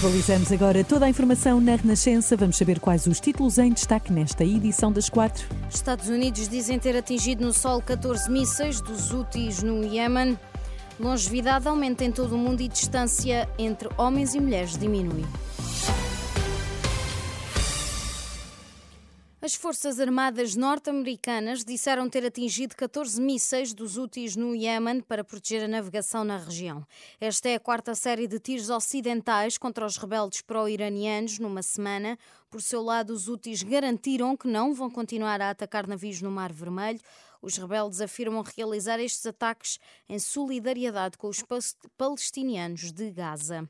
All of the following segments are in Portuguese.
Atualizamos agora toda a informação na Renascença. Vamos saber quais os títulos em destaque nesta edição das quatro. Estados Unidos dizem ter atingido no solo 14 mísseis dos Houthis no Iémen. Longevidade aumenta em todo o mundo e distância entre homens e mulheres diminui. As Forças Armadas norte-americanas disseram ter atingido 14 mísseis dos úteis no Iémen para proteger a navegação na região. Esta é a quarta série de tiros ocidentais contra os rebeldes pró-iranianos numa semana. Por seu lado, os úteis garantiram que não vão continuar a atacar navios no Mar Vermelho. Os rebeldes afirmam realizar estes ataques em solidariedade com os palestinianos de Gaza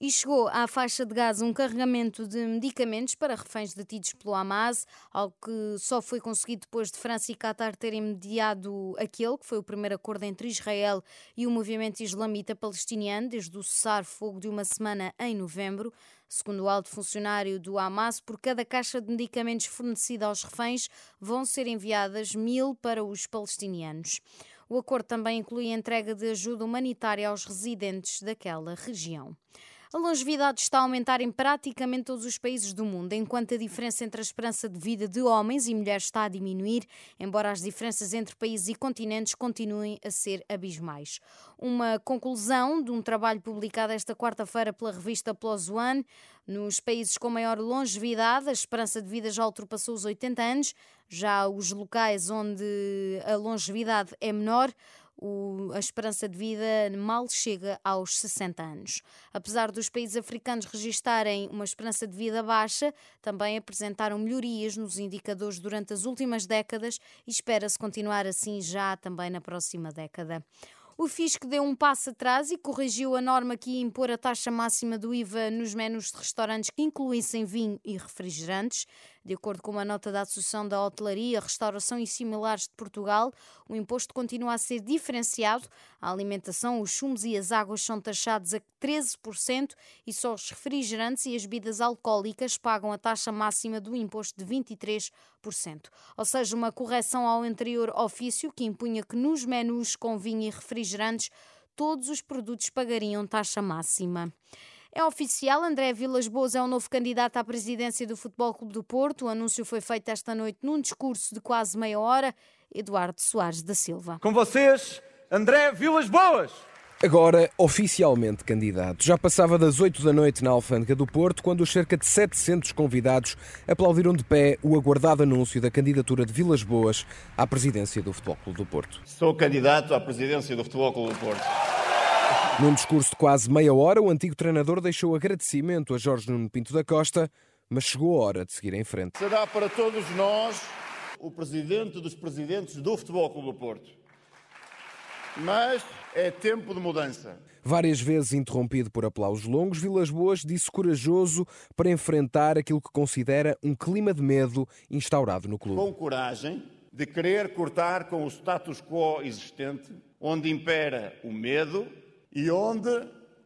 e chegou à faixa de Gaza um carregamento de medicamentos para reféns detidos pelo Hamas, algo que só foi conseguido depois de França e Qatar terem mediado aquele que foi o primeiro acordo entre Israel e o movimento islamita palestiniano desde o cessar-fogo de uma semana em novembro. Segundo o alto funcionário do Hamas, por cada caixa de medicamentos fornecida aos reféns vão ser enviadas mil para os palestinianos. O acordo também inclui a entrega de ajuda humanitária aos residentes daquela região. A longevidade está a aumentar em praticamente todos os países do mundo, enquanto a diferença entre a esperança de vida de homens e mulheres está a diminuir, embora as diferenças entre países e continentes continuem a ser abismais. Uma conclusão de um trabalho publicado esta quarta-feira pela revista PLOS ONE. Nos países com maior longevidade, a esperança de vida já ultrapassou os 80 anos, já os locais onde a longevidade é menor o, a esperança de vida mal chega aos 60 anos. Apesar dos países africanos registarem uma esperança de vida baixa, também apresentaram melhorias nos indicadores durante as últimas décadas e espera-se continuar assim já também na próxima década. O Fisco deu um passo atrás e corrigiu a norma que ia impor a taxa máxima do IVA nos menus de restaurantes que incluíssem vinho e refrigerantes. De acordo com uma nota da Associação da Hotelaria, Restauração e Similares de Portugal, o imposto continua a ser diferenciado. A alimentação, os sumos e as águas são taxados a 13% e só os refrigerantes e as bebidas alcoólicas pagam a taxa máxima do imposto de 23%. Ou seja, uma correção ao anterior ofício que impunha que nos menus com vinho e refrigerantes todos os produtos pagariam taxa máxima. É oficial, André Vilas Boas é o novo candidato à presidência do Futebol Clube do Porto. O anúncio foi feito esta noite num discurso de quase meia hora. Eduardo Soares da Silva. Com vocês, André Vilas Boas. Agora, oficialmente candidato. Já passava das 8 da noite na Alfândega do Porto, quando os cerca de 700 convidados aplaudiram de pé o aguardado anúncio da candidatura de Vilas Boas à presidência do Futebol Clube do Porto. Sou candidato à presidência do Futebol Clube do Porto. Num discurso de quase meia hora, o antigo treinador deixou agradecimento a Jorge Nuno Pinto da Costa, mas chegou a hora de seguir em frente. Será para todos nós o presidente dos presidentes do Futebol Clube do Porto. Mas é tempo de mudança. Várias vezes interrompido por aplausos longos, Vilas Boas disse corajoso para enfrentar aquilo que considera um clima de medo instaurado no clube. Com coragem de querer cortar com o status quo existente, onde impera o medo, e onde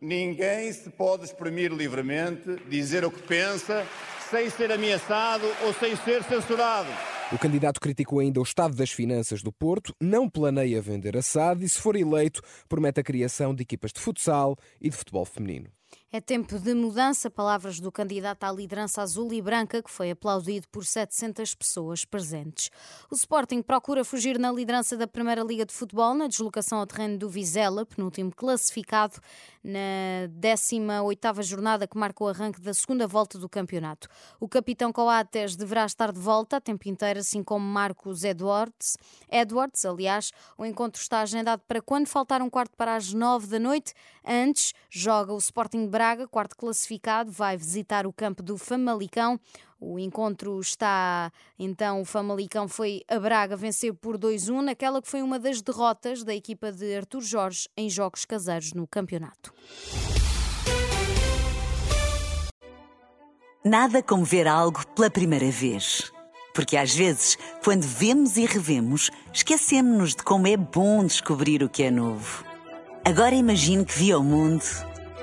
ninguém se pode exprimir livremente, dizer o que pensa, sem ser ameaçado ou sem ser censurado. O candidato criticou ainda o estado das finanças do Porto, não planeia vender a SAD e, se for eleito, promete a criação de equipas de futsal e de futebol feminino. É tempo de mudança, palavras do candidato à liderança azul e branca, que foi aplaudido por 700 pessoas presentes. O Sporting procura fugir na liderança da Primeira Liga de Futebol, na deslocação ao terreno do Vizela, penúltimo classificado, na 18ª jornada que marca o arranque da segunda volta do campeonato. O capitão Coates deverá estar de volta a tempo inteiro, assim como Marcos Edwards. Edwards, aliás, o encontro está agendado para quando faltar um quarto para as nove da noite. Antes, joga o Sporting Braga, quarto classificado, vai visitar o campo do Famalicão. O encontro está, então, o Famalicão foi a Braga vencer por 2-1, naquela que foi uma das derrotas da equipa de Artur Jorge em jogos caseiros no campeonato. Nada como ver algo pela primeira vez. Porque às vezes, quando vemos e revemos, esquecemos-nos de como é bom descobrir o que é novo. Agora imagine que viu o mundo